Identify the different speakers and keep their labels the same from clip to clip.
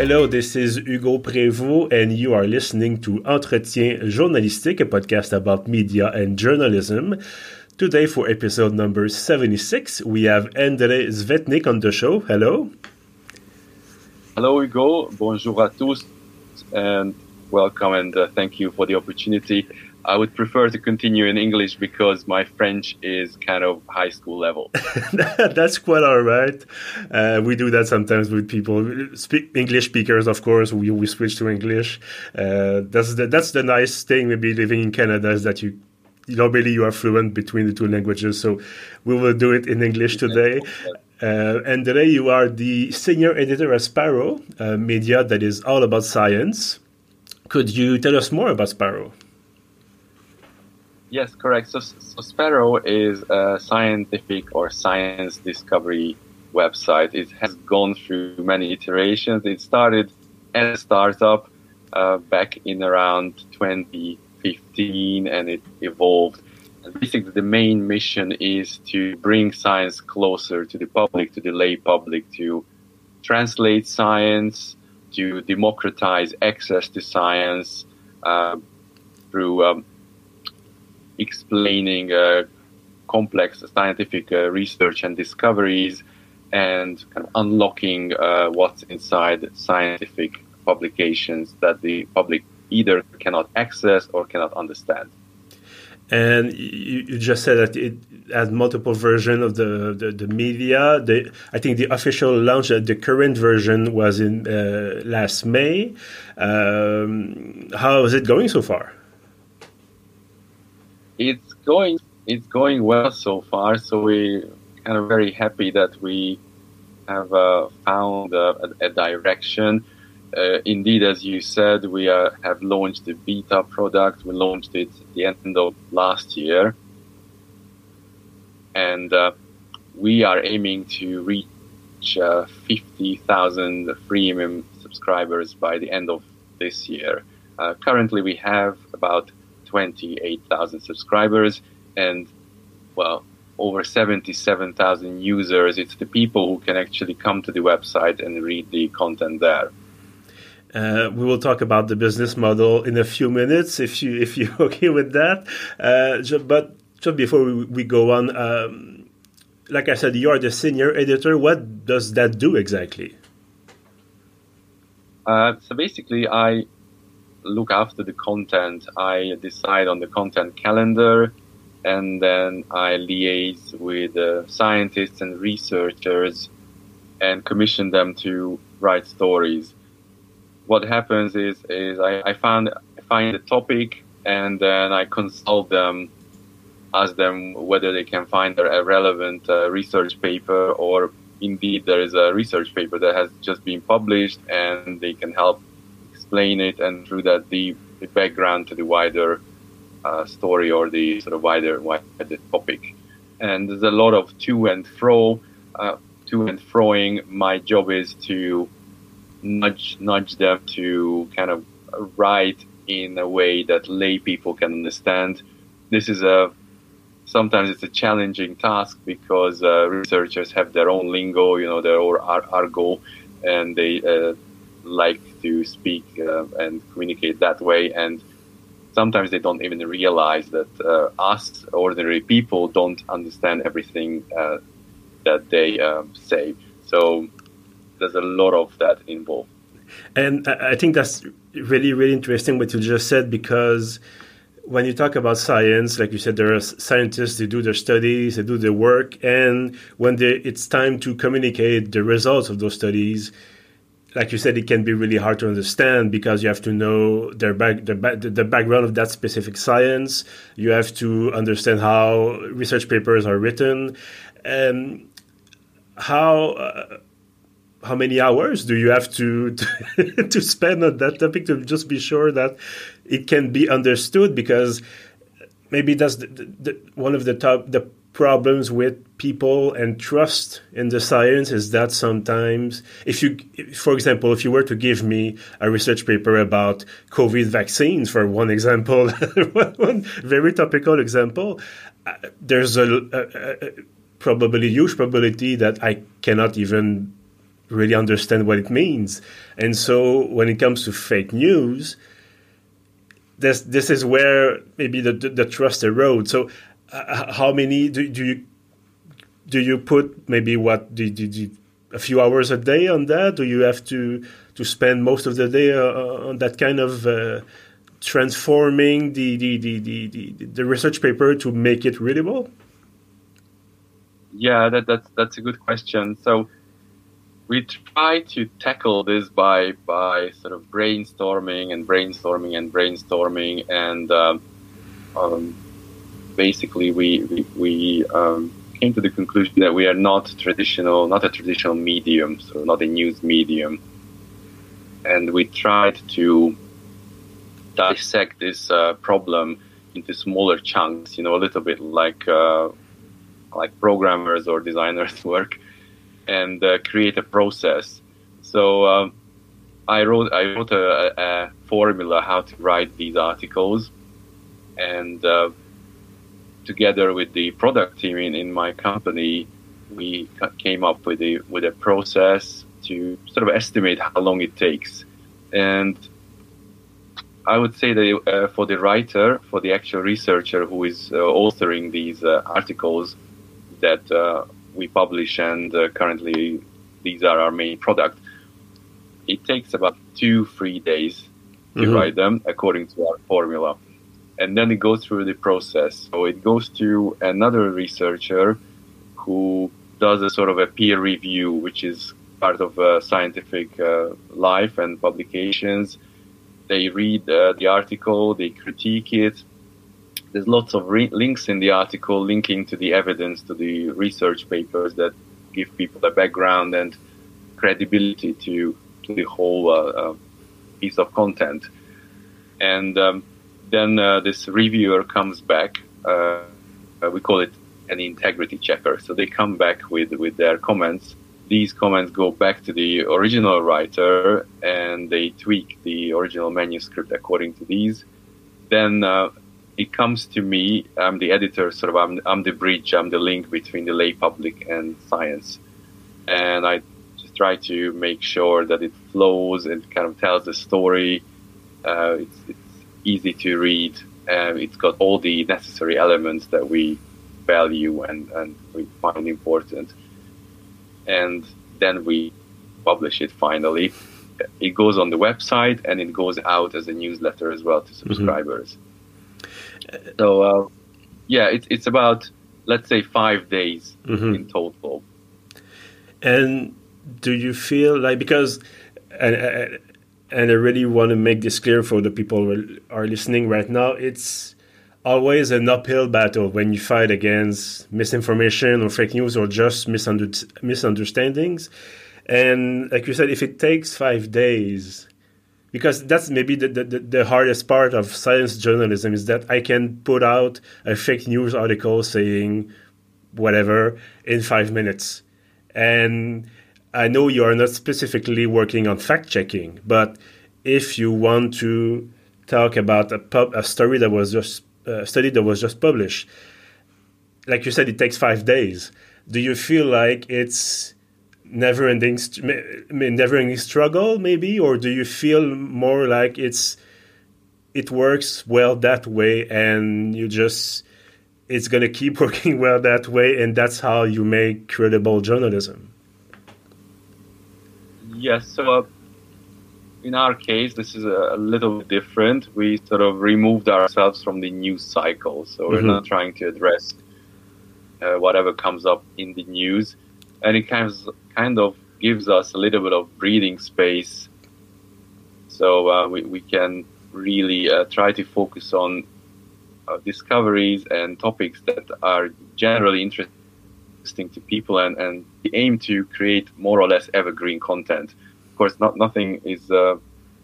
Speaker 1: Hello, this is Hugo Prévost, and you are listening to Entretien Journalistique, a podcast about media and journalism. Today, for episode number 76, we have André Zvetnik on the show. Hello.
Speaker 2: Hello, Hugo. Bonjour à tous, and welcome, and uh, thank you for the opportunity. I would prefer to continue in English because my French is kind of high school level.
Speaker 1: that's quite all right. Uh, we do that sometimes with people, speak English speakers, of course. We, we switch to English. Uh, that's the that's the nice thing. Maybe living in Canada is that you normally you are fluent between the two languages. So we will do it in English today. Uh, and today you are the senior editor at Sparrow, a media that is all about science. Could you tell us more about Sparrow?
Speaker 2: Yes, correct. So, so Sparrow is a scientific or science discovery website. It has gone through many iterations. It started as a startup uh, back in around 2015 and it evolved. And basically, the main mission is to bring science closer to the public, to the lay public, to translate science, to democratize access to science uh, through um, explaining uh, complex scientific uh, research and discoveries and kind of unlocking uh, what's inside scientific publications that the public either cannot access or cannot understand.
Speaker 1: And you, you just said that it has multiple versions of the, the, the, media. The, I think the official launch, the current version was in uh, last May. Um, how is it going so far?
Speaker 2: It's going it's going well so far. So we kind of very happy that we have uh, found a, a direction. Uh, indeed, as you said, we uh, have launched the beta product. We launched it at the end of last year, and uh, we are aiming to reach uh, 50,000 freemium subscribers by the end of this year. Currently, we have about 28,000 subscribers and, well, over 77,000 users. It's the people who can actually come to the website and read the content there.
Speaker 1: Uh, we will talk about the business model in a few minutes, if you if you're okay with that. Uh, but just before we, we go on, um, like I said, you are the senior editor. What does that do exactly?
Speaker 2: Uh, so basically, I look after the content. I decide on the content calendar and then I liaise with uh, scientists and researchers and commission them to write stories. What happens is, is I, I find find a topic and then I consult them, ask them whether they can find a relevant uh, research paper or indeed there is a research paper that has just been published and they can help explain it and through that the, the background to the wider uh, story or the sort of wider wider topic. And there's a lot of to and fro, uh, to and froing. My job is to nudge nudge them to kind of write in a way that lay people can understand. This is a sometimes it's a challenging task because uh, researchers have their own lingo, you know, their own ar- argot, and they uh, like to speak uh, and communicate that way. And sometimes they don't even realize that uh, us ordinary people don't understand everything uh, that they um, say. So there's a lot of that involved.
Speaker 1: And I think that's really, really interesting what you just said because when you talk about science, like you said, there are scientists who do their studies, they do their work, and when they, it's time to communicate the results of those studies, like you said, it can be really hard to understand because you have to know their back, the, the background of that specific science. You have to understand how research papers are written, and how uh, how many hours do you have to to, to spend on that topic to just be sure that it can be understood? Because maybe that's the, the, one of the top the problems with people and trust in the science is that sometimes if you for example if you were to give me a research paper about covid vaccines for one example one very topical example uh, there's a, a, a, probably huge probability that i cannot even really understand what it means. And so when it comes to fake news, this this is where maybe the the, the trust erodes. So uh, how many do, do you do you put maybe what do, do, a few hours a day on that? Do you have to to spend most of the day uh, uh on that kind of uh, transforming the the, the, the, the, research paper to make it readable?
Speaker 2: Yeah, that, that's that's a good question. So we try to tackle this by by sort of brainstorming and brainstorming and brainstorming and um, um, basically we we, we um, came to the conclusion that we are not traditional not a traditional medium so not a news medium and we tried to dissect this uh, problem into smaller chunks you know a little bit like uh, like programmers or designers work and uh, create a process. So um, I wrote I wrote a, a, formula how to write these articles, and uh, together with the product team in, in my company, we came up with a with a process to sort of estimate how long it takes, and I would say that uh, for the writer, for the actual researcher who is uh, authoring these uh, articles, that uh, we publish, and uh, currently these are our main product. It takes about two, three days to mm-hmm. write them according to our formula. And then it goes through the process. So it goes to another researcher who does a sort of a peer review, which is part of uh, scientific uh, life and publications. They read uh, the article, they critique it, there's lots of re- links in the article linking to the evidence, to the research papers that give people a background and credibility to to the whole uh, uh, piece of content. And um, then uh, this reviewer comes back. Uh, uh, we call it an integrity checker. So they come back with with their comments. These comments go back to the original writer, and they tweak the original manuscript according to these. Then uh, it comes to me. I'm the editor, sort of. I'm, I'm the bridge. I'm the link between the lay public and science, and I just try to make sure that it flows and kind of tells the story. Uh, it's, it's easy to read. and it's got all the necessary elements that we value and, and we find important. And then we publish it finally. It goes on the website and it goes out as a newsletter as well to mm-hmm. subscribers. Mm-hmm. So uh, yeah, it's it's about let's say five days mm-hmm. in total.
Speaker 1: And do you feel like because and and I really want to make this clear for the people who are listening right now, it's always an uphill battle when you fight against misinformation or fake news or just misunderstandings. And like you said, if it takes five days because that's maybe the, the, the, hardest part of science journalism is that I can put out a fake news article saying whatever in five minutes. And I know you are not specifically working on fact checking, but if you want to talk about a, pub, a story that was just a study that was just published, like you said, it takes five days. Do you feel like it's never ending never ending struggle maybe or do you feel more like it's it works well that way and you just it's going to keep working well that way and that's how you make credible journalism
Speaker 2: yes so uh, in our case this is a, a, little bit different. We sort of removed ourselves from the news cycle so we're mm-hmm. not trying to address uh, whatever comes up in the news. And it kind of kind of gives us a little bit of breathing space, so uh, we we can really uh, try to focus on uh, discoveries and topics that are generally interesting to people, and and we aim to create more or less evergreen content. Of course, not nothing is uh,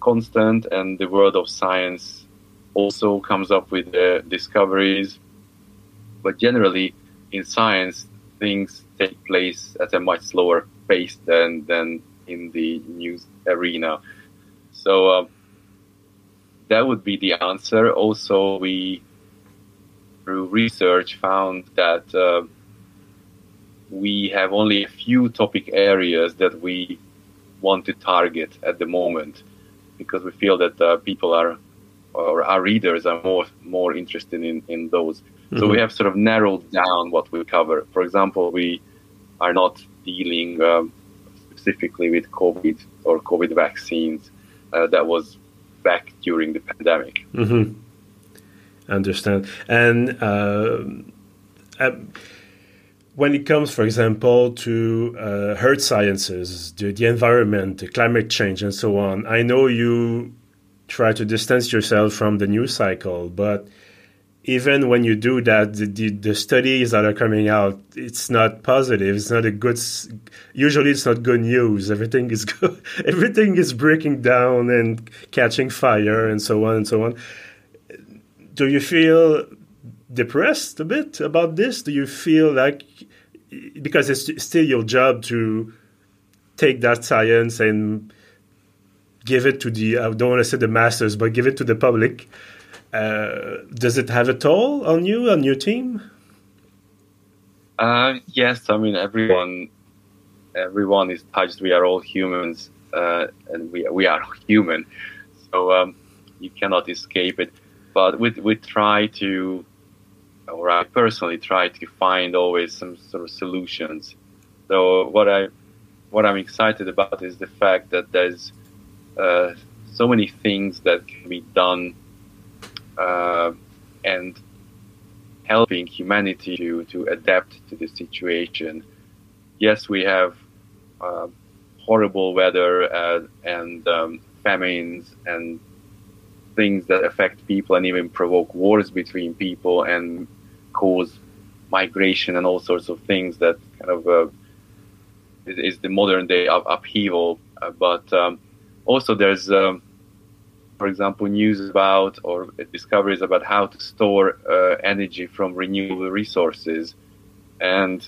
Speaker 2: constant, and the world of science also comes up with uh, discoveries, but generally in science things take place at a much slower pace than than in the news arena. So uh, that would be the answer. Also, we through research found that uh, we have only a few topic areas that we want to target at the moment because we feel that uh, people are or our readers are more more interested in in those. Mm-hmm. So we have sort of narrowed down what we cover. For example, we are not dealing um, specifically with COVID or COVID vaccines. Uh, that was back during the pandemic.
Speaker 1: Mm-hmm. Understand and. Uh, when it comes, for example, to uh, earth sciences, the, the environment, the climate change, and so on, I know you try to distance yourself from the news cycle, but even when you do that, the, the, the, studies that are coming out, it's not positive. It's not a good. Usually, it's not good news. Everything is good. Everything is breaking down and catching fire, and so on and so on. Do you feel depressed a bit about this? Do you feel like because it's still your job to take that science and give it to the I don't want to say the masters, but give it to the public. Uh, does it have a toll on you on your team?
Speaker 2: Uh, yes, I mean everyone, everyone is touched. We are all humans, uh, and we we are human, so um, you cannot escape it. But we we try to or I personally try to find always some sort of solutions. So what I what I'm excited about is the fact that there's uh, so many things that can be done uh, and helping humanity to, to adapt to the situation. Yes, we have uh, horrible weather uh, and um, famines and things that affect people and even provoke wars between people and cause migration and all sorts of things that kind of uh, is, is, the modern day up, upheaval. Uh, but um, also there's, um, for example, news about or discoveries about how to store uh, energy from renewable resources. And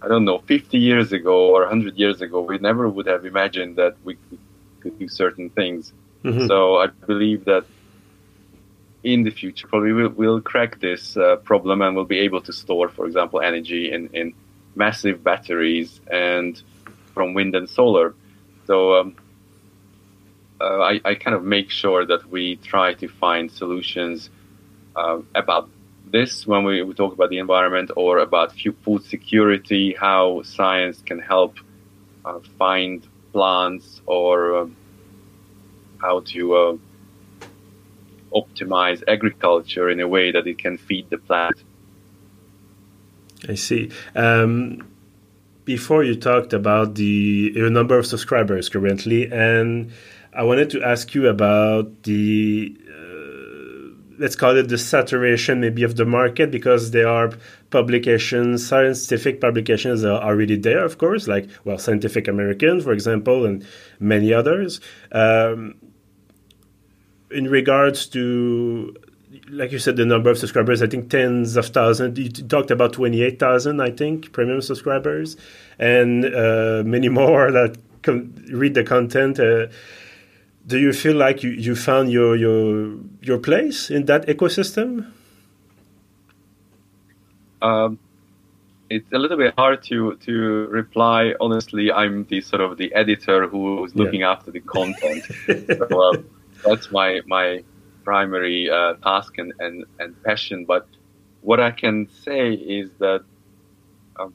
Speaker 2: I don't know, 50 years ago or 100 years ago, we never would have imagined that we could do certain things. Mm-hmm. So I believe that in the future probably we'll, we'll crack this uh, problem and we'll be able to store, for example, energy in, in massive batteries and from wind and solar. So um, uh, I, I, kind of make sure that we try to find solutions uh, about this when we, we, talk about the environment or about food security, how science can help uh, find plants or um, how to uh, optimize agriculture in a way that it can feed the planet.
Speaker 1: I see. Um, before you talked about the number of subscribers currently, and I wanted to ask you about the uh, let's call it the saturation maybe of the market because there are publications, scientific publications are already there, of course, like well, Scientific American, for example, and many others. Um, in regards to like you said, the number of subscribers, I think tens of thousands. You talked about 28,000, I think, premium subscribers, and uh, many more that read the content. Uh, do you feel like you, you found your, your, your place in that ecosystem?
Speaker 2: Um, it's a little bit hard to, to reply. Honestly, I'm the sort of the editor who is looking yeah. after the content. so, uh, that's my my primary uh, task and, and, and passion. But what I can say is that um,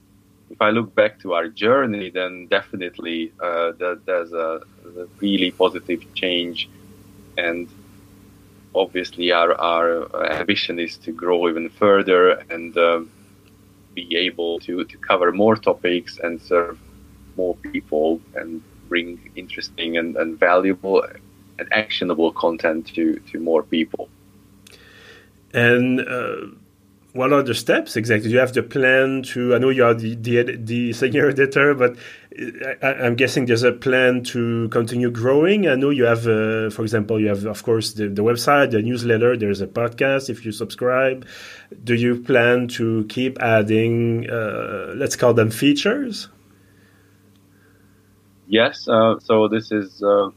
Speaker 2: if I look back to our journey, then definitely uh, that there's a, a, really positive change, and obviously our our ambition is to grow even further and um, be able to to cover more topics and serve more people and bring interesting and, and valuable actionable content to to more people.
Speaker 1: And uh, what are the steps exactly? Do You have the plan to. I know you are the the, the senior editor, but I, am guessing there's a plan to continue growing. I know you have, uh, for example, you have of course the, the website, the newsletter. There's a podcast if you subscribe. Do you plan to keep adding? Uh, let's call them features.
Speaker 2: Yes. Uh, so this is uh,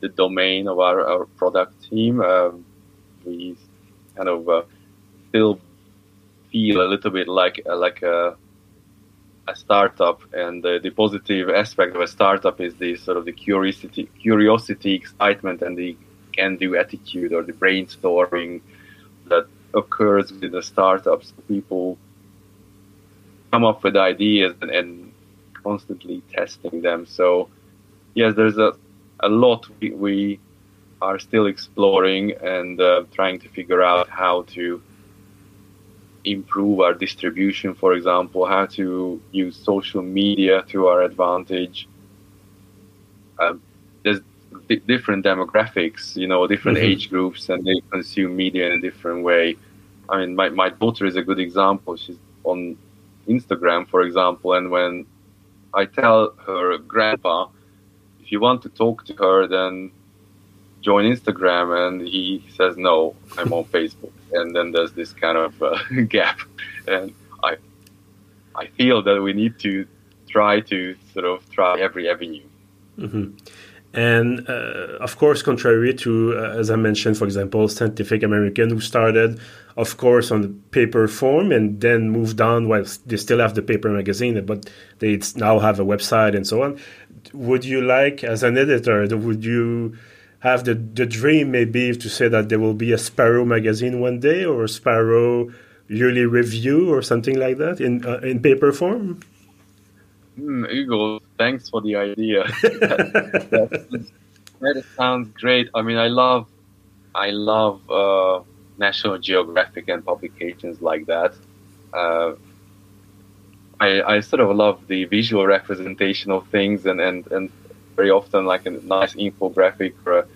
Speaker 2: the domain of our, our product team. Um, we kind of uh, still feel a little bit like uh, like a a startup, and the, the positive aspect of a startup is the sort of the curiosity, curiosity, excitement, and the can-do attitude or the brainstorming that occurs with the startups. People come up with ideas and, and constantly testing them. So yes, there's a a lot we, we are still exploring and uh, trying to figure out how to improve our distribution, for example, how to use social media to our advantage. Um, there's d- different demographics, you know, different mm-hmm. age groups, and they consume media in a different way. I mean, my, my daughter is a good example. She's on Instagram, for example, and when I tell her grandpa, if you want to talk to her, then join Instagram, and he says no, I'm on Facebook, and then there's this kind of uh, gap, and I I feel that we need to try to sort of try every avenue.
Speaker 1: Mm-hmm. And uh, of course, contrary to, uh, as I mentioned, for example, Scientific American, who started, of course, on the paper form and then moved on. while they still have the paper magazine, but they now have a website and so on. Would you like, as an editor, would you have the, the dream maybe to say that there will be a Sparrow magazine one day or a Sparrow yearly review or something like that in uh, in paper form?
Speaker 2: Mm, Hugo, thanks for the idea. that, that, sounds great. I mean, I love, I love uh, National Geographic and publications like that. Uh, I, I sort of love the visual representation of things, and, and, and very often like a nice infographic or a,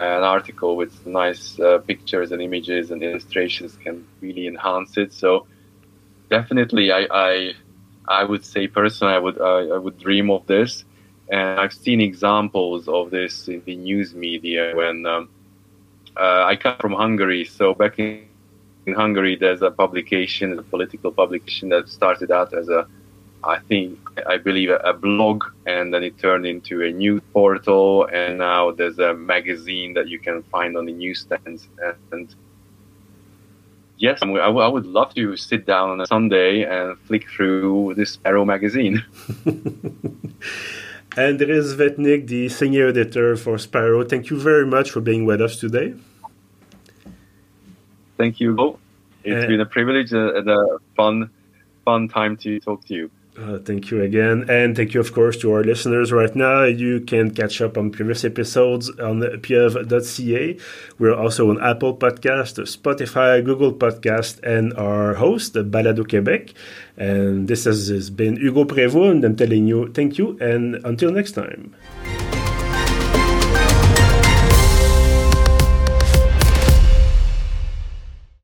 Speaker 2: an article with nice uh, pictures and images and illustrations can really enhance it. So definitely, I, I I would say personally, I would uh, I would dream of this, and I've seen examples of this in the news media when um, uh, I come from Hungary. So back in, in Hungary, there's a publication, a political publication that started out as a, I think, I believe, a, a blog, and then it turned into a news portal, and now there's a magazine that you can find on the newsstands, and, and yes, I, I would love to sit down on a Sunday and flick through this Sparrow magazine.
Speaker 1: Andres Vetnik, the senior editor for Sparrow, thank you very much for being with us today.
Speaker 2: Thank you. It's uh, been a privilege and a fun, fun time to talk to you.
Speaker 1: Uh, thank you again. And thank you, of course, to our listeners right now. You can catch up on previous episodes on pieuvre.ca. We're also on Apple Podcast, Spotify, Google Podcast, and our host, Balado Quebec. And this has been Hugo Prévost, and I'm telling you thank you, and until next time.